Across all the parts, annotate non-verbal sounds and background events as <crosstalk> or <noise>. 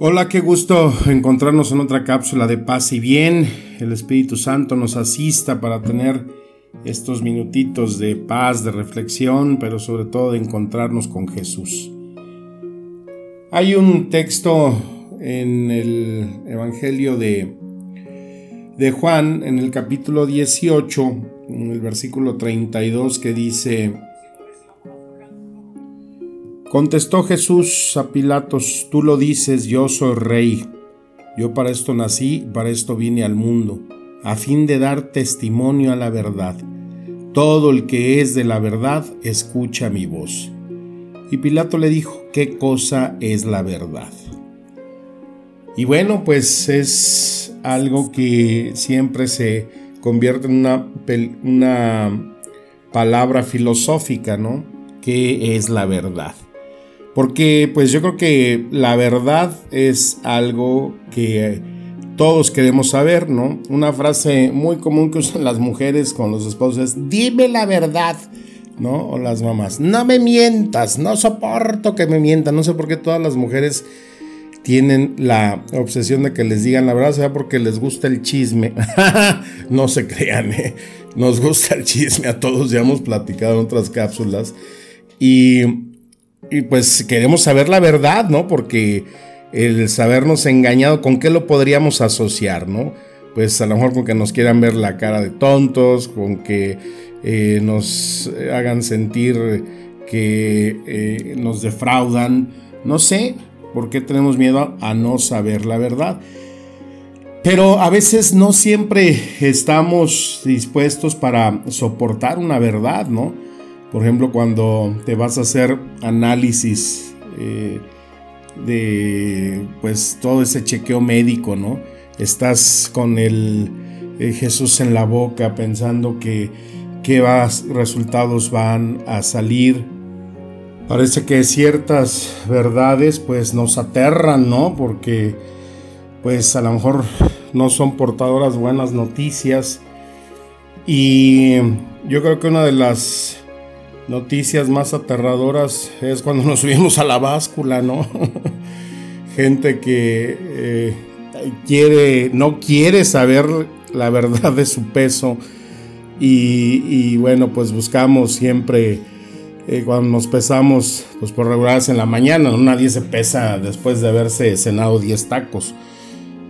Hola, qué gusto encontrarnos en otra cápsula de paz y bien. El Espíritu Santo nos asista para tener estos minutitos de paz, de reflexión, pero sobre todo de encontrarnos con Jesús. Hay un texto en el Evangelio de, de Juan, en el capítulo 18, en el versículo 32, que dice, Contestó Jesús a Pilatos, tú lo dices, yo soy rey. Yo para esto nací, para esto vine al mundo, a fin de dar testimonio a la verdad. Todo el que es de la verdad, escucha mi voz. Y Pilato le dijo, ¿qué cosa es la verdad? Y bueno, pues es algo que siempre se convierte en una, una palabra filosófica, ¿no? ¿Qué es la verdad? Porque pues yo creo que la verdad es algo que todos queremos saber, ¿no? Una frase muy común que usan las mujeres con los esposos es, dime la verdad, ¿no? O las mamás, no me mientas, no soporto que me mientan, no sé por qué todas las mujeres tienen la obsesión de que les digan la verdad, sea porque les gusta el chisme. <laughs> no se crean, ¿eh? nos gusta el chisme a todos, ya hemos platicado en otras cápsulas. Y y pues queremos saber la verdad, ¿no? Porque el sabernos engañado, ¿con qué lo podríamos asociar, ¿no? Pues a lo mejor con que nos quieran ver la cara de tontos, con que eh, nos hagan sentir que eh, nos defraudan, no sé, ¿por qué tenemos miedo a no saber la verdad? Pero a veces no siempre estamos dispuestos para soportar una verdad, ¿no? Por ejemplo, cuando te vas a hacer análisis eh, de pues todo ese chequeo médico, ¿no? Estás con el eh, Jesús en la boca pensando que qué resultados van a salir. Parece que ciertas verdades pues nos aterran, ¿no? Porque pues a lo mejor no son portadoras buenas noticias. Y yo creo que una de las noticias más aterradoras es cuando nos subimos a la báscula, ¿no? <laughs> Gente que eh, quiere, no quiere saber la verdad de su peso y, bueno, pues buscamos siempre eh, cuando nos pesamos, pues por regulares en la mañana, nadie se pesa después de haberse cenado 10 tacos.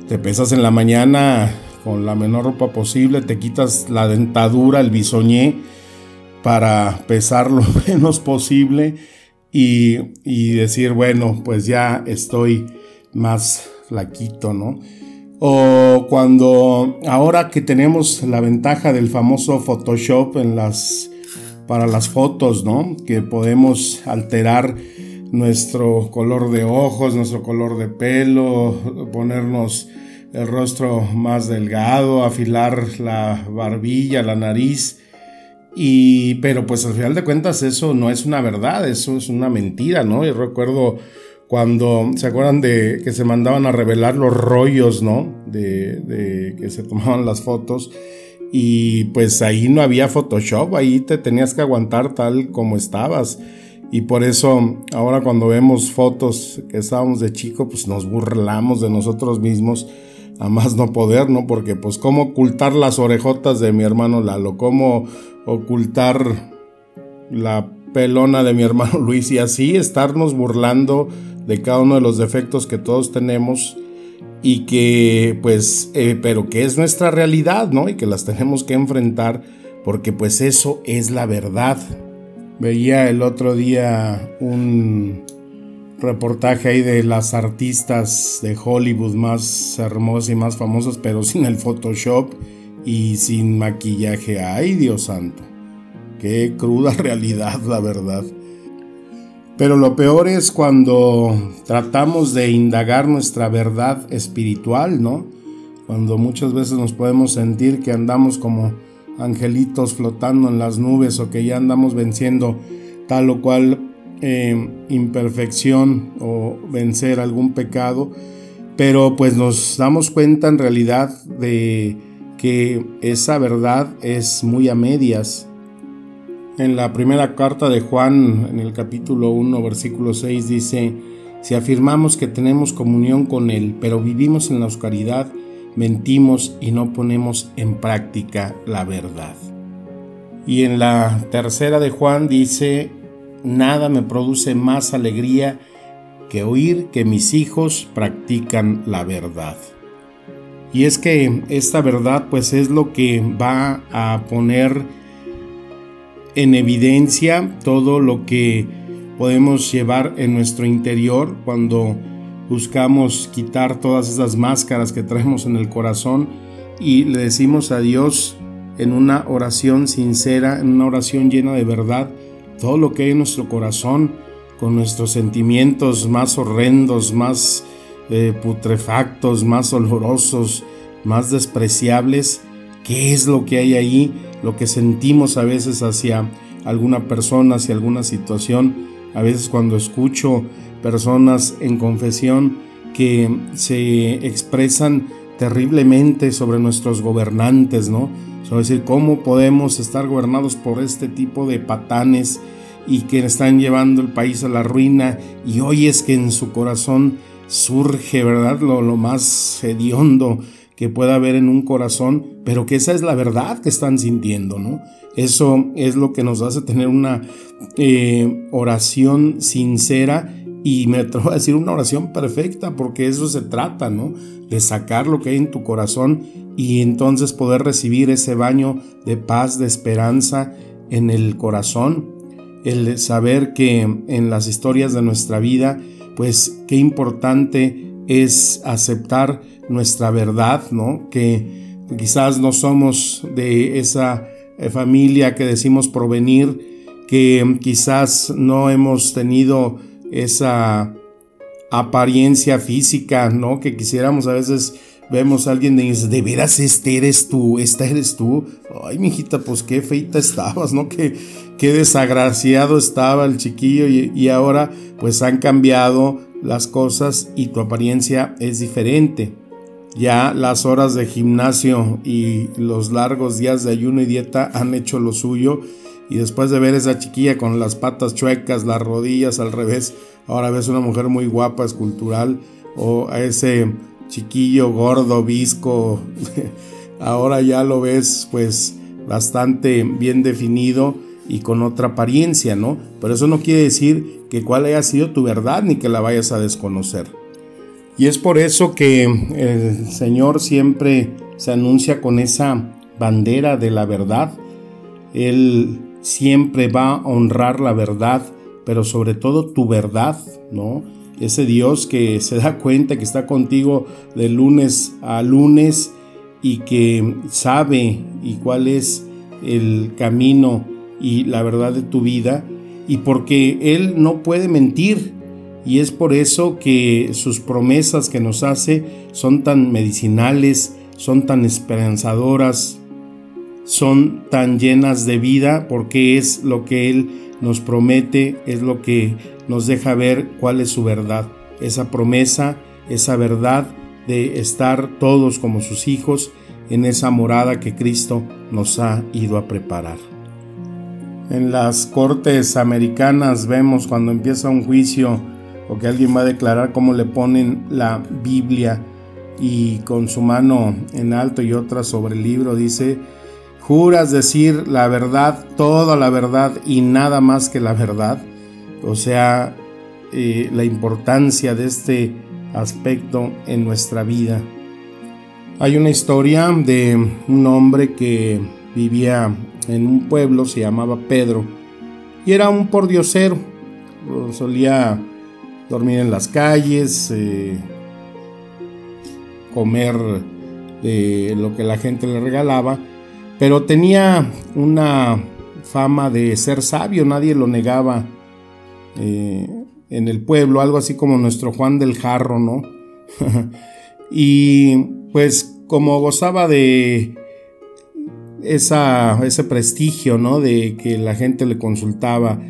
Te pesas en la mañana con la menor ropa posible, te quitas la dentadura, el bisoñé para pesar lo <laughs> menos posible y, decir, bueno, pues ya estoy más flaquito, ¿no? O cuando ahora que tenemos la ventaja del famoso Photoshop en las para las fotos, ¿no? Que podemos alterar nuestro color de ojos, nuestro color de pelo, ponernos el rostro más delgado, afilar la barbilla, la nariz y, pero pues al final de cuentas eso no es una verdad, eso es una mentira, ¿no? Y recuerdo cuando, ¿se acuerdan de que se mandaban a revelar los rollos, ¿no? De, de que se tomaban las fotos. Y pues ahí no había Photoshop, ahí te tenías que aguantar tal como estabas. Y por eso ahora cuando vemos fotos que estábamos de chico, pues nos burlamos de nosotros mismos a más no poder, ¿no? Porque pues cómo ocultar las orejotas de mi hermano Lalo, cómo ocultar la pelona de mi hermano <laughs> Luis y así estarnos burlando de cada uno de los defectos que todos tenemos y que pues, eh, pero que es nuestra realidad, ¿no? Y que las tenemos que enfrentar porque pues eso es la verdad. Veía el otro día un reportaje ahí de las artistas de Hollywood más hermosas y más famosas, pero sin el Photoshop y sin maquillaje. Ay, Dios santo. Qué cruda <laughs> realidad, la verdad. Pero lo peor es cuando tratamos de indagar nuestra verdad espiritual, ¿no? Cuando muchas veces nos podemos sentir que andamos como angelitos flotando en las nubes o que ya andamos venciendo tal o cual eh, imperfección o vencer algún pecado, pero pues nos damos cuenta en realidad de que esa verdad es muy a medias en la primera carta de Juan, en el capítulo 1, versículo 6, dice, si afirmamos que tenemos comunión con Él, pero vivimos en la oscuridad, mentimos y no ponemos en práctica la verdad. Y en la tercera de Juan dice, nada me produce más alegría que oír que mis hijos practican la verdad. Y es que esta verdad pues es lo que va a poner en evidencia todo lo que podemos llevar en nuestro interior cuando buscamos quitar todas esas máscaras que traemos en el corazón y le decimos a Dios en una oración sincera, en una oración llena de verdad, todo lo que hay en nuestro corazón, con nuestros sentimientos más horrendos, más eh, putrefactos, más olorosos, más despreciables, qué es lo que hay ahí, lo que sentimos a veces hacia alguna persona, hacia alguna situación. A veces cuando escucho personas en confesión que se expresan terriblemente sobre nuestros gobernantes, ¿no? Es decir, cómo podemos estar gobernados por este tipo de patanes y que están llevando el país a la ruina y hoy es que en su corazón surge, ¿verdad? Lo, lo más hediondo que pueda haber en un corazón, pero que esa es la verdad que están sintiendo, ¿no? Eso es lo que nos hace tener una eh, oración sincera y me atrevo a decir una oración perfecta, porque eso se trata, ¿no? De sacar lo que hay en tu corazón y entonces poder recibir ese baño de paz, de esperanza en el corazón. El saber que en las historias de nuestra vida, pues qué importante es aceptar nuestra verdad, ¿no? Que quizás no somos de esa eh, familia que decimos provenir, que quizás no hemos tenido esa apariencia física, ¿no? Que quisiéramos a veces vemos a alguien y dice, ¿de veras este eres tú? ¿Esta eres tú? Ay, mijita, pues qué feita estabas, ¿no? Qué, desagraciado estaba el chiquillo y ahora pues han cambiado las cosas y tu apariencia es diferente. Ya las horas de gimnasio y los largos días de ayuno y dieta han hecho lo suyo. Y después de ver esa chiquilla con las patas chuecas, las rodillas al revés, ahora ves una mujer muy guapa, escultural, o a ese chiquillo gordo, visco, <laughs> ahora ya lo ves pues bastante bien definido y con otra apariencia, ¿no? Pero eso no quiere decir que cuál haya sido tu verdad ni que la vayas a desconocer. Y es por eso que el Señor siempre se anuncia con esa bandera de la verdad. Él siempre va a honrar la verdad, pero sobre todo tu verdad, ¿no? Ese Dios que se da cuenta que está contigo de lunes a lunes y que sabe y cuál es el camino y la verdad de tu vida y porque Él no puede mentir, y es por eso que sus promesas que nos hace son tan medicinales, son tan esperanzadoras, son tan llenas de vida, porque es lo que Él nos promete, es lo que nos deja ver cuál es su verdad. Esa promesa, esa verdad de estar todos como sus hijos en esa morada que Cristo nos ha ido a preparar. En las cortes americanas vemos cuando empieza un juicio o que alguien va a declarar cómo le ponen la Biblia y con su mano en alto y otra sobre el libro dice, juras decir la verdad, toda la verdad y nada más que la verdad. O sea, eh, la importancia de este aspecto en nuestra vida. Hay una historia de un hombre que vivía en un pueblo, se llamaba Pedro, y era un pordiosero, solía dormir en las calles, eh, comer de lo que la gente le regalaba, pero tenía una fama de ser sabio, nadie lo negaba. eh, en el pueblo, algo así como nuestro Juan del Jarro, ¿no? <laughs> y pues como gozaba de esa, ese prestigio, ¿no? De que la gente le consultaba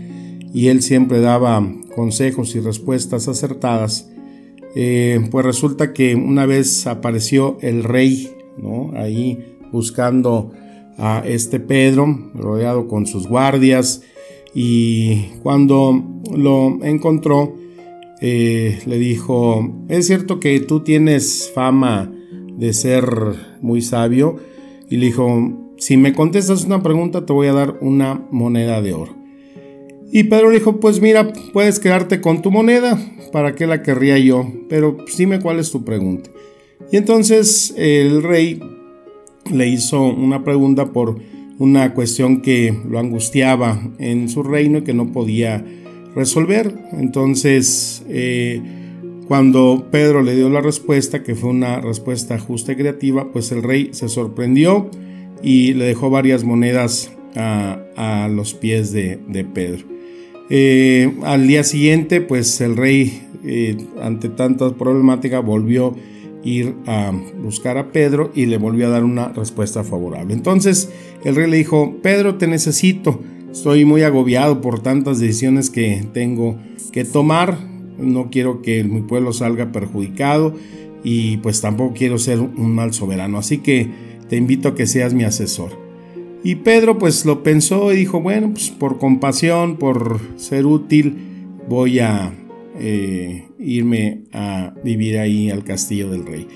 y él siempre daba consejos y respuestas acertadas, eh, pues resulta que una vez apareció el rey, ¿no? Ahí buscando a este Pedro, rodeado con sus guardias, y cuando lo encontró, eh, le dijo, es cierto que tú tienes fama de ser muy sabio, y le dijo, si me contestas una pregunta te voy a dar una moneda de oro. Y Pedro le dijo, pues mira, puedes quedarte con tu moneda, ¿para qué la querría yo? Pero dime cuál es tu pregunta. Y entonces el rey le hizo una pregunta por una cuestión que lo angustiaba en su reino y que no podía resolver. Entonces, eh, cuando Pedro le dio la respuesta, que fue una respuesta justa y creativa, pues el rey se sorprendió y le dejó varias monedas a, los pies de, Pedro. Eh, al día siguiente, pues el rey, eh, ante tanta problemática, volvió ir a buscar a Pedro y le volvió a dar una respuesta favorable. Entonces el rey le dijo, Pedro, te necesito, estoy muy agobiado por tantas decisiones que tengo que tomar, no quiero que mi pueblo salga perjudicado y pues tampoco quiero ser un mal soberano, así que te invito a que seas mi asesor. Y Pedro pues lo pensó y dijo, bueno, pues por compasión, por ser útil, voy a eh, irme a vivir ahí al castillo del rey.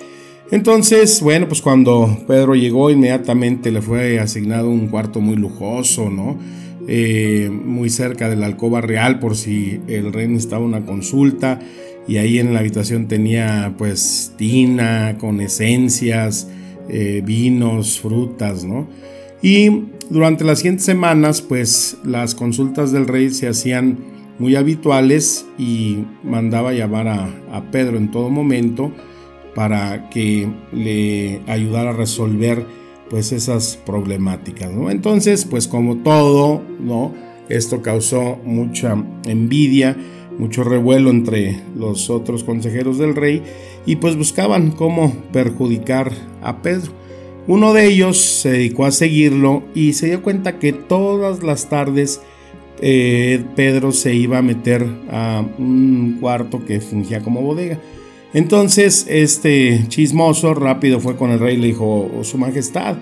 Entonces, bueno, pues cuando Pedro llegó, inmediatamente le fue asignado un cuarto muy lujoso, ¿no? Eh, muy cerca de la alcoba real por si el rey necesitaba una consulta. Y ahí en la habitación tenía pues tina con esencias, eh, vinos, frutas, ¿no? Y durante las siguientes semanas, pues las consultas del rey se hacían muy habituales y mandaba llamar a, Pedro en todo momento para que le ayudara a resolver pues esas problemáticas, Entonces, pues como todo, ¿no? Esto causó mucha envidia, mucho revuelo entre los otros consejeros del rey y pues buscaban cómo perjudicar a Pedro. Uno de ellos se dedicó a seguirlo y se dio cuenta que todas las tardes eh, Pedro se iba a meter a un cuarto que fungía como bodega. Entonces este chismoso rápido fue con el rey y le dijo, oh, Su Majestad,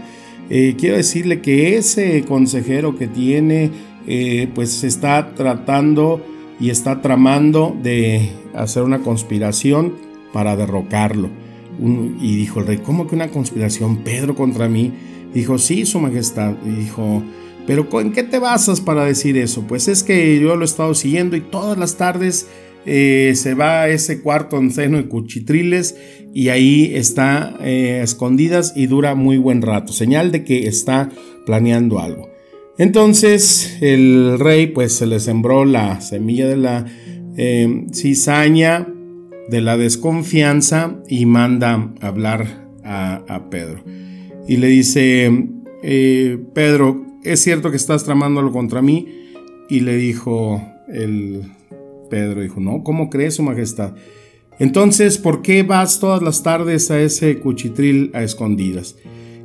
eh, quiero decirle que ese consejero que tiene, eh, pues está tratando y está tramando de hacer una conspiración para derrocarlo. y dijo el rey, ¿cómo que una conspiración? Pedro contra mí. Dijo, sí, Su Majestad. Dijo, pero ¿en qué te basas para decir eso? Pues es que yo lo he estado siguiendo y todas las tardes eh, se va a ese cuarto en seno de cuchitriles y ahí está eh, escondidas y dura muy buen rato, señal de que está planeando algo. Entonces el rey pues se le sembró la semilla de la eh, cizaña, de la desconfianza y manda hablar a, a Pedro. Y le dice, Pedro, es cierto que estás tramándolo contra mí. Y le dijo el Pedro, dijo, no, ¿cómo crees, su majestad? Entonces, ¿por qué vas todas las tardes a ese cuchitril a escondidas?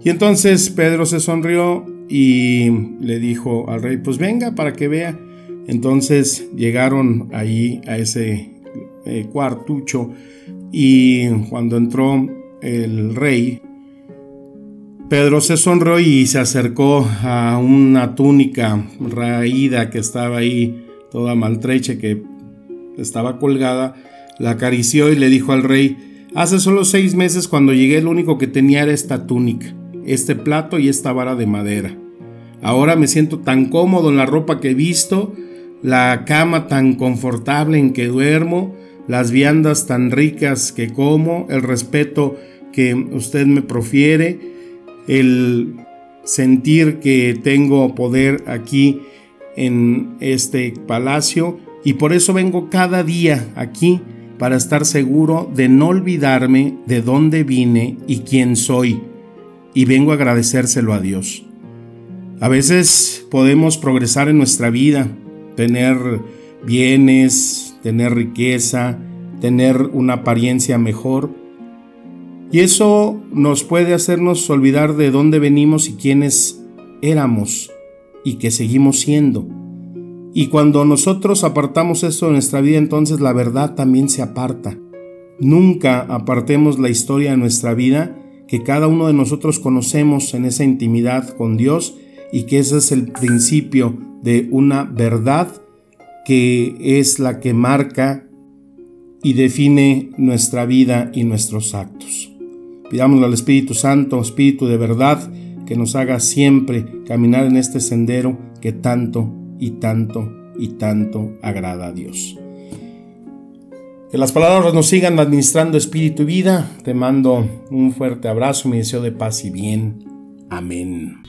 Y entonces Pedro se sonrió y le dijo al rey, pues venga para que vea. Entonces llegaron ahí a ese eh, cuartucho y cuando entró el rey, Pedro se sonrió y se acercó a una túnica raída que estaba ahí, toda maltrecha, que estaba colgada, la acarició y le dijo al rey, hace solo seis meses cuando llegué el único que tenía era esta túnica, este plato y esta vara de madera. Ahora me siento tan cómodo en la ropa que he visto, la cama tan confortable en que duermo, las viandas tan ricas que como, el respeto que usted me profiere, el sentir que tengo poder aquí en este palacio y por eso vengo cada día aquí para estar seguro de no olvidarme de dónde vine y quién soy y vengo a agradecérselo a Dios. A veces podemos progresar en nuestra vida, tener bienes, tener riqueza, tener una apariencia mejor. Y eso nos puede hacernos olvidar de dónde venimos y quiénes éramos y que seguimos siendo. Y cuando nosotros apartamos esto de nuestra vida, entonces la verdad también se aparta. Nunca apartemos la historia de nuestra vida que cada uno de nosotros conocemos en esa intimidad con Dios y que ese es el principio de una verdad que es la que marca y define nuestra vida y nuestros actos. Pidámosle al Espíritu Santo, Espíritu de verdad, que nos haga siempre caminar en este sendero que tanto y tanto y tanto agrada a Dios. Que las palabras nos sigan administrando espíritu y vida. Te mando un fuerte abrazo, mi deseo de paz y bien. Amén.